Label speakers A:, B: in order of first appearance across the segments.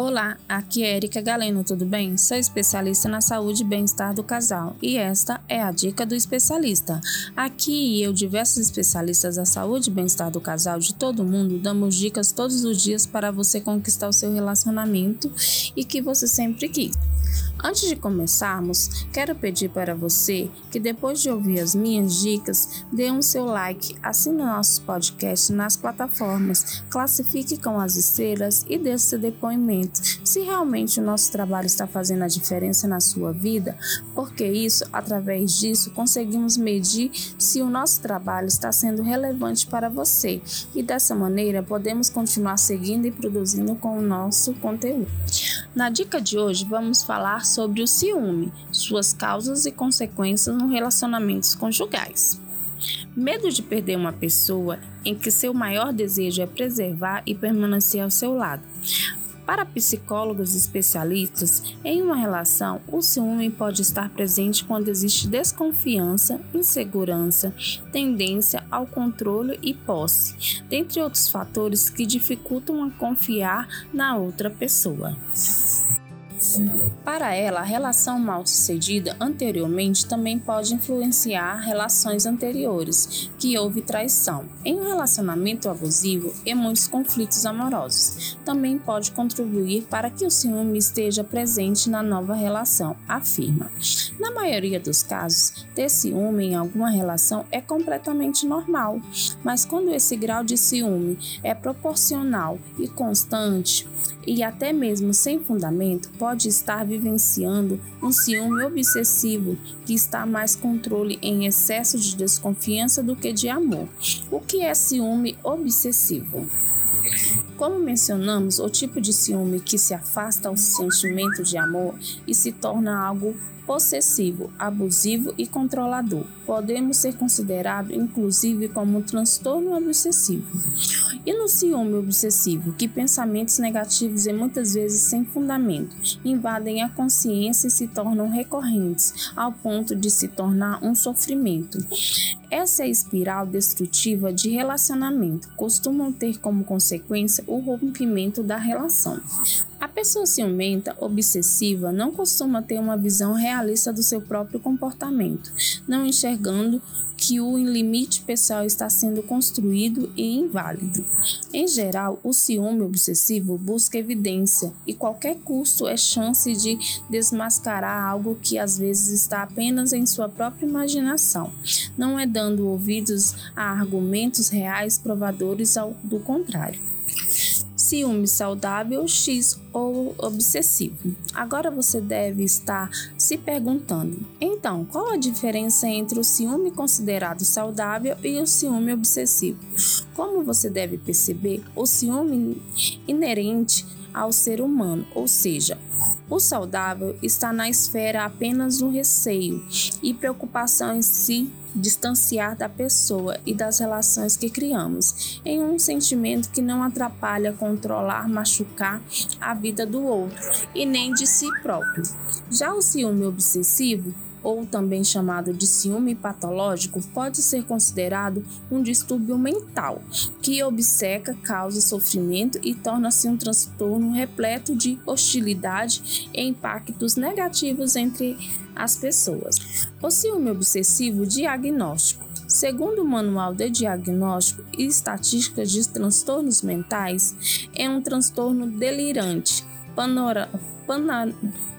A: Olá, aqui é Erika Galeno, tudo bem? Sou especialista na saúde e bem-estar do casal e esta é a dica do especialista. Aqui eu, diversos especialistas da saúde e bem-estar do casal de todo mundo, damos dicas todos os dias para você conquistar o seu relacionamento e que você sempre quis. Antes de começarmos, quero pedir para você que depois de ouvir as minhas dicas, dê um seu like, assine nosso podcast nas plataformas, classifique com as estrelas e dê seu depoimento. Se realmente o nosso trabalho está fazendo a diferença na sua vida, porque isso, através disso, conseguimos medir se o nosso trabalho está sendo relevante para você. E dessa maneira podemos continuar seguindo e produzindo com o nosso conteúdo. Na dica de hoje, vamos falar sobre o ciúme, suas causas e consequências nos relacionamentos conjugais. Medo de perder uma pessoa em que seu maior desejo é preservar e permanecer ao seu lado. Para psicólogos especialistas, em uma relação, o ciúme pode estar presente quando existe desconfiança, insegurança, tendência ao controle e posse, dentre outros fatores que dificultam a confiar na outra pessoa. Para ela, a relação mal sucedida anteriormente também pode influenciar relações anteriores, que houve traição. Em um relacionamento abusivo e muitos conflitos amorosos, também pode contribuir para que o ciúme esteja presente na nova relação, afirma. Na maioria dos casos, ter ciúme em alguma relação é completamente normal, mas quando esse grau de ciúme é proporcional e constante, e até mesmo sem fundamento, pode estar vivenciando um ciúme obsessivo que está mais controle em excesso de desconfiança do que de amor. O que é ciúme obsessivo? Como mencionamos, o tipo de ciúme que se afasta ao sentimento de amor e se torna algo possessivo, abusivo e controlador. Podemos ser considerado inclusive como um transtorno obsessivo. E no ciúme obsessivo, que pensamentos negativos e muitas vezes sem fundamento invadem a consciência e se tornam recorrentes, ao ponto de se tornar um sofrimento. Essa espiral destrutiva de relacionamento costuma ter como consequência o rompimento da relação. Pessoa ciumenta, obsessiva, não costuma ter uma visão realista do seu próprio comportamento, não enxergando que o limite pessoal está sendo construído e inválido. Em geral, o ciúme obsessivo busca evidência e qualquer custo é chance de desmascarar algo que às vezes está apenas em sua própria imaginação, não é dando ouvidos a argumentos reais provadores do contrário ciúme saudável X ou obsessivo. Agora você deve estar se perguntando: então, qual a diferença entre o ciúme considerado saudável e o ciúme obsessivo? Como você deve perceber, o ciúme inerente ao ser humano, ou seja, o saudável está na esfera apenas do receio e preocupação em si distanciar da pessoa e das relações que criamos, em um sentimento que não atrapalha controlar, machucar a vida do outro e nem de si próprio. Já o ciúme obsessivo ou também chamado de ciúme patológico, pode ser considerado um distúrbio mental que obceca, causa sofrimento e torna-se um transtorno repleto de hostilidade e impactos negativos entre as pessoas. O ciúme obsessivo diagnóstico. Segundo o Manual de Diagnóstico e Estatísticas de Transtornos Mentais, é um transtorno delirante, panora, pana,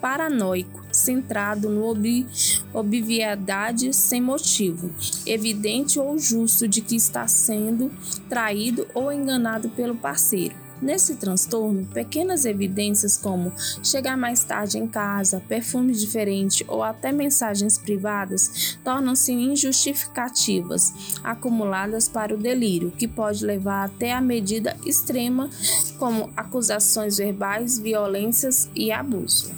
A: paranoico, centrado no ob, obviedade sem motivo, evidente ou justo de que está sendo traído ou enganado pelo parceiro. Nesse transtorno, pequenas evidências como chegar mais tarde em casa, perfume diferente ou até mensagens privadas tornam-se injustificativas, acumuladas para o delírio, que pode levar até a medida extrema, como acusações verbais, violências e abuso.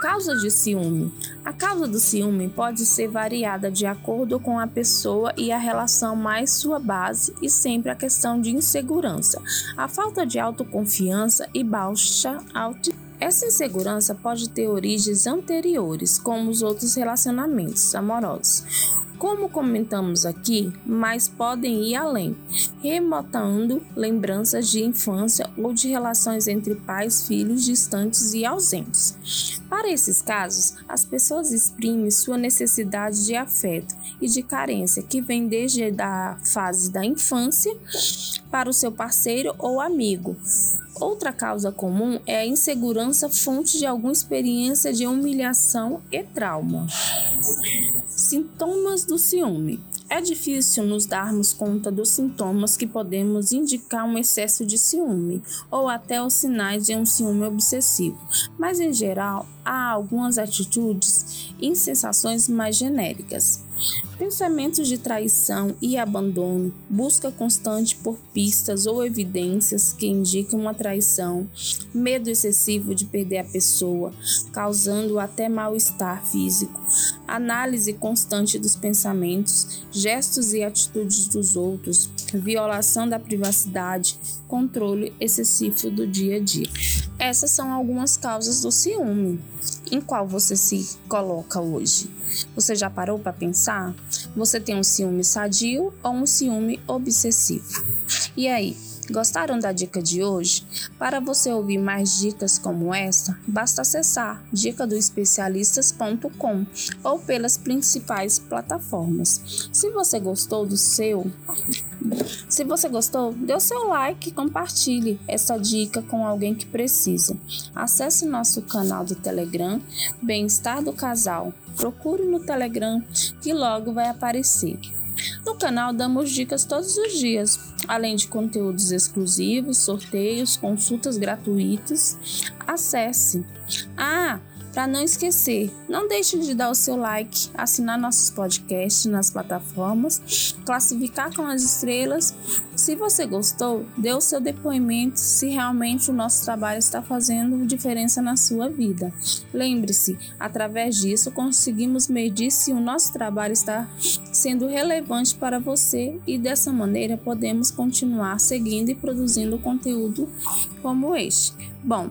A: Causa de ciúme. A causa do ciúme pode ser variada de acordo com a pessoa e a relação, mais sua base e sempre a questão de insegurança, a falta de autoconfiança e baixa autoestima. Essa insegurança pode ter origens anteriores, como os outros relacionamentos amorosos como comentamos aqui, mas podem ir além, remontando lembranças de infância ou de relações entre pais, filhos distantes e ausentes. Para esses casos, as pessoas exprimem sua necessidade de afeto e de carência que vem desde a fase da infância para o seu parceiro ou amigo. Outra causa comum é a insegurança fonte de alguma experiência de humilhação e trauma. Sintomas do ciúme. É difícil nos darmos conta dos sintomas que podemos indicar um excesso de ciúme ou até os sinais de um ciúme obsessivo, mas em geral há algumas atitudes e sensações mais genéricas. Pensamentos de traição e abandono, busca constante por pistas ou evidências que indicam uma traição, medo excessivo de perder a pessoa, causando até mal-estar físico, análise constante dos pensamentos, gestos e atitudes dos outros, violação da privacidade, controle excessivo do dia a dia. Essas são algumas causas do ciúme. Em qual você se coloca hoje? Você já parou para pensar? Você tem um ciúme sadio ou um ciúme obsessivo? E aí, Gostaram da dica de hoje? Para você ouvir mais dicas como esta, basta acessar dicadoespecialistas.com ou pelas principais plataformas. Se você gostou do seu, se você gostou, dê o seu like e compartilhe essa dica com alguém que precisa. Acesse nosso canal do Telegram, Bem-Estar do Casal. Procure no Telegram que logo vai aparecer. No canal damos dicas todos os dias, além de conteúdos exclusivos, sorteios, consultas gratuitas. Acesse. Ah, para não esquecer, não deixe de dar o seu like, assinar nossos podcasts nas plataformas, classificar com as estrelas. Se você gostou, dê o seu depoimento se realmente o nosso trabalho está fazendo diferença na sua vida. Lembre-se, através disso conseguimos medir se o nosso trabalho está sendo relevante para você e dessa maneira podemos continuar seguindo e produzindo conteúdo como este. Bom,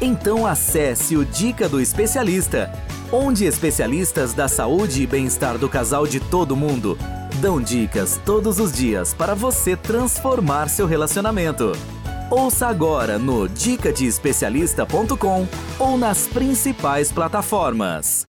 B: Então acesse o Dica do Especialista onde especialistas da saúde e bem-estar do casal de todo mundo dão dicas todos os dias para você transformar seu relacionamento. Ouça agora no dicadeespecialista.com ou nas principais plataformas.